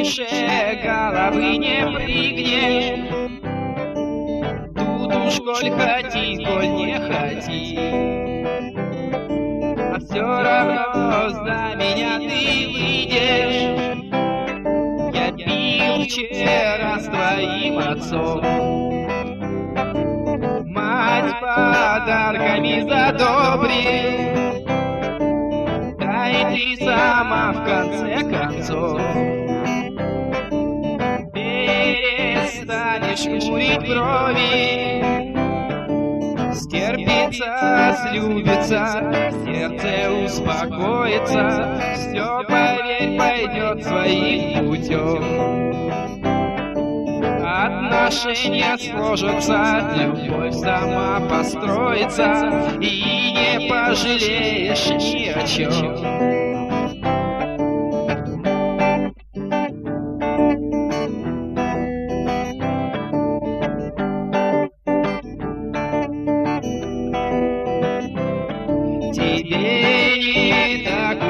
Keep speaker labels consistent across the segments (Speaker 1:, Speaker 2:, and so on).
Speaker 1: выше головы не прыгнешь. Тут уж коль хоти, коль не хоти. А все равно за меня ты выйдешь. Я пил вчера с твоим отцом. Мать подарками задобрил. Да и ты сама в конце концов Перестанешь курить брови Стерпится, слюбится, сердце успокоится Все, поверь, пойдет своим путем Отношения сложатся, любовь сама построится И не пожалеешь ни о чем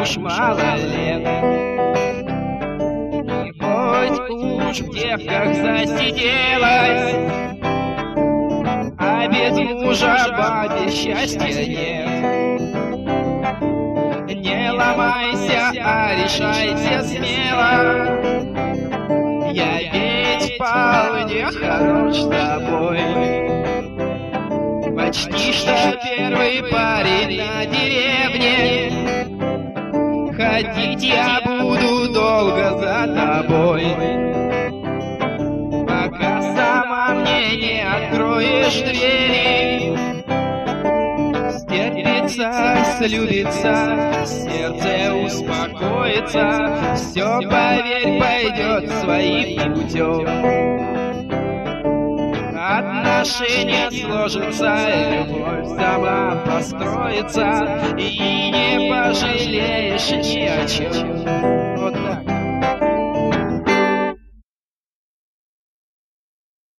Speaker 1: уж мало лет. И хоть уж в девках засиделась А без мужа бабе счастья нет. Не ломайся, а решайся смело. Я ведь вполне хорош с тобой. Почти что первый парень на деревне Ходить я буду долго за тобой. Пока сама мне не откроешь двери Стерпится, слюбится, сердце успокоится Все, поверь, пойдет своим путем Отношения сложатся, любовь сама построится И не пожалеешь ни о чем